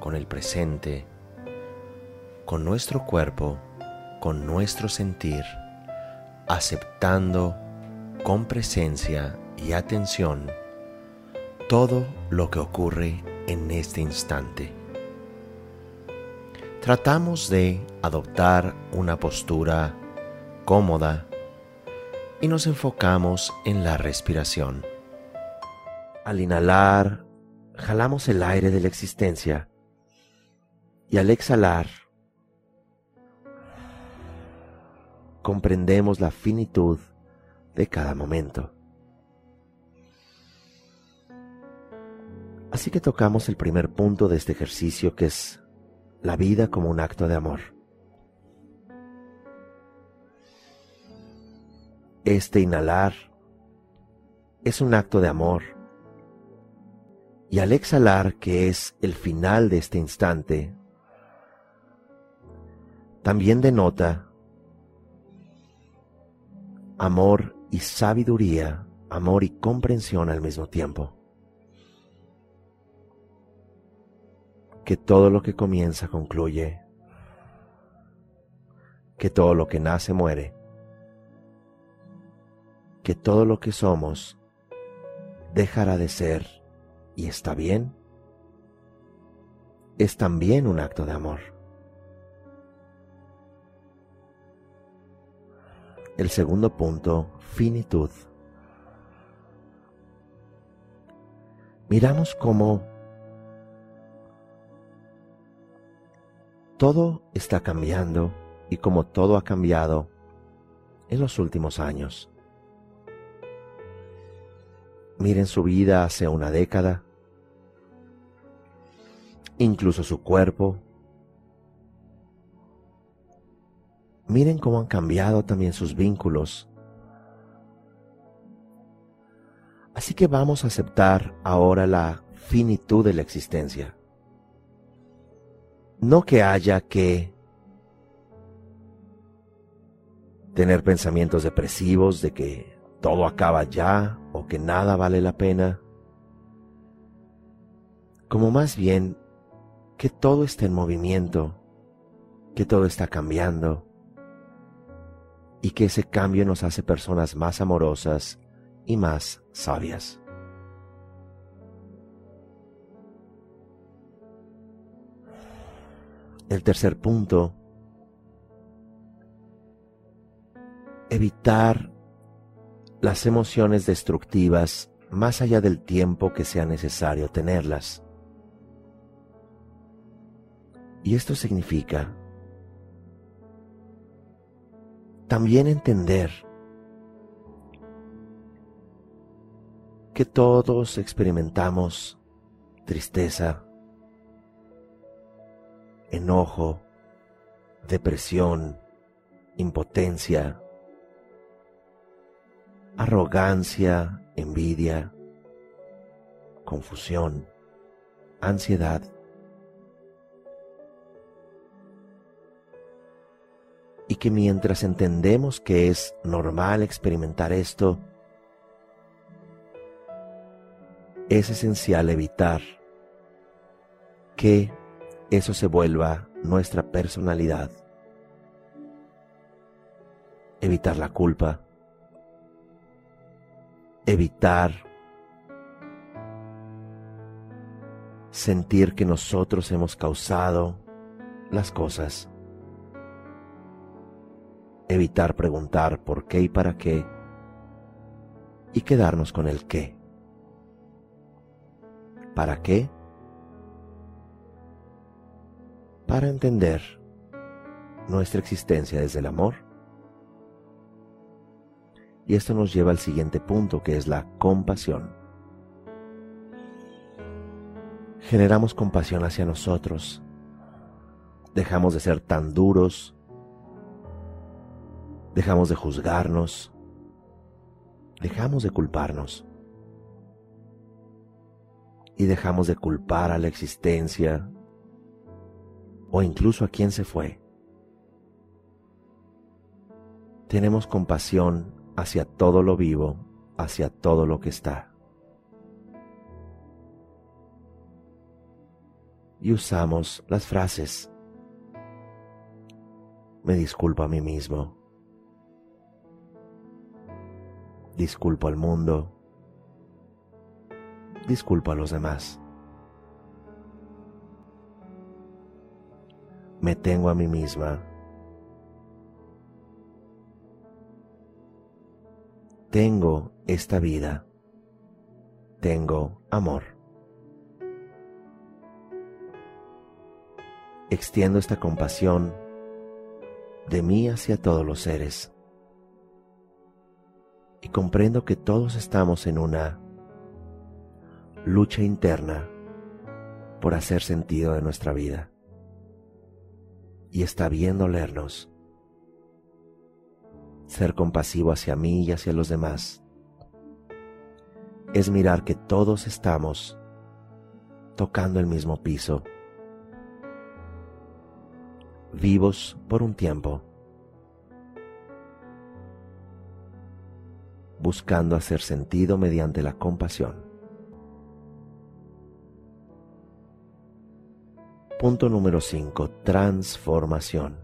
con el presente, con nuestro cuerpo, con nuestro sentir, aceptando con presencia y atención todo lo que ocurre en este instante. Tratamos de adoptar una postura cómoda y nos enfocamos en la respiración. Al inhalar, jalamos el aire de la existencia y al exhalar, comprendemos la finitud de cada momento. Así que tocamos el primer punto de este ejercicio que es la vida como un acto de amor. Este inhalar es un acto de amor. Y al exhalar, que es el final de este instante, también denota amor y sabiduría, amor y comprensión al mismo tiempo. Que todo lo que comienza concluye, que todo lo que nace muere, que todo lo que somos dejará de ser y está bien, es también un acto de amor. El segundo punto, finitud. Miramos cómo todo está cambiando y como todo ha cambiado en los últimos años. Miren su vida hace una década, incluso su cuerpo, Miren cómo han cambiado también sus vínculos. Así que vamos a aceptar ahora la finitud de la existencia. No que haya que tener pensamientos depresivos de que todo acaba ya o que nada vale la pena, como más bien que todo está en movimiento, que todo está cambiando, y que ese cambio nos hace personas más amorosas y más sabias. El tercer punto, evitar las emociones destructivas más allá del tiempo que sea necesario tenerlas. Y esto significa también entender que todos experimentamos tristeza, enojo, depresión, impotencia, arrogancia, envidia, confusión, ansiedad. Y que mientras entendemos que es normal experimentar esto, es esencial evitar que eso se vuelva nuestra personalidad. Evitar la culpa. Evitar sentir que nosotros hemos causado las cosas evitar preguntar por qué y para qué y quedarnos con el qué. ¿Para qué? Para entender nuestra existencia desde el amor. Y esto nos lleva al siguiente punto que es la compasión. generamos compasión hacia nosotros, dejamos de ser tan duros, dejamos de juzgarnos, dejamos de culparnos y dejamos de culpar a la existencia o incluso a quien se fue. Tenemos compasión hacia todo lo vivo, hacia todo lo que está. Y usamos las frases. Me disculpo a mí mismo. Disculpo al mundo disculpo a los demás. Me tengo a mí misma. Tengo esta vida. Tengo amor. Extiendo esta compasión de mí hacia todos los seres. Y comprendo que todos estamos en una lucha interna por hacer sentido de nuestra vida. Y está bien dolernos. Ser compasivo hacia mí y hacia los demás es mirar que todos estamos tocando el mismo piso, vivos por un tiempo, buscando hacer sentido mediante la compasión. Punto número 5. Transformación.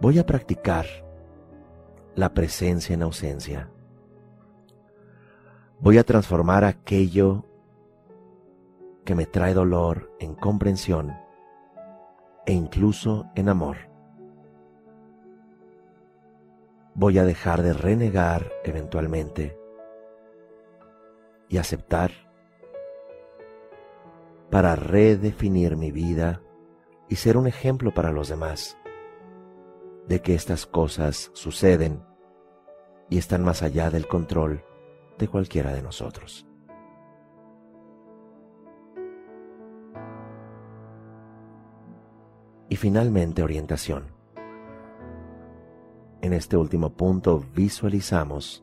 Voy a practicar la presencia en ausencia. Voy a transformar aquello que me trae dolor en comprensión e incluso en amor. Voy a dejar de renegar eventualmente y aceptar para redefinir mi vida y ser un ejemplo para los demás de que estas cosas suceden y están más allá del control de cualquiera de nosotros. Y finalmente orientación. En este último punto visualizamos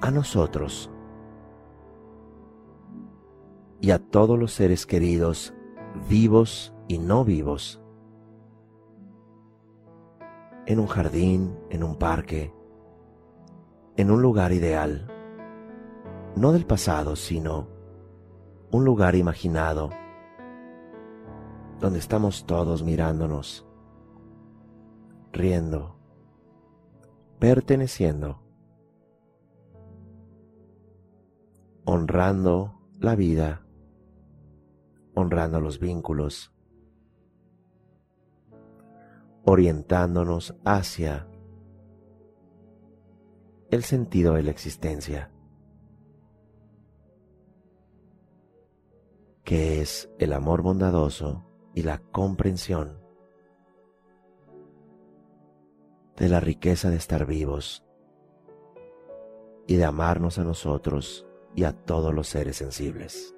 a nosotros y a todos los seres queridos, vivos y no vivos, en un jardín, en un parque, en un lugar ideal, no del pasado, sino un lugar imaginado, donde estamos todos mirándonos, riendo, perteneciendo honrando la vida, honrando los vínculos, orientándonos hacia el sentido de la existencia, que es el amor bondadoso y la comprensión de la riqueza de estar vivos y de amarnos a nosotros y a todos los seres sensibles.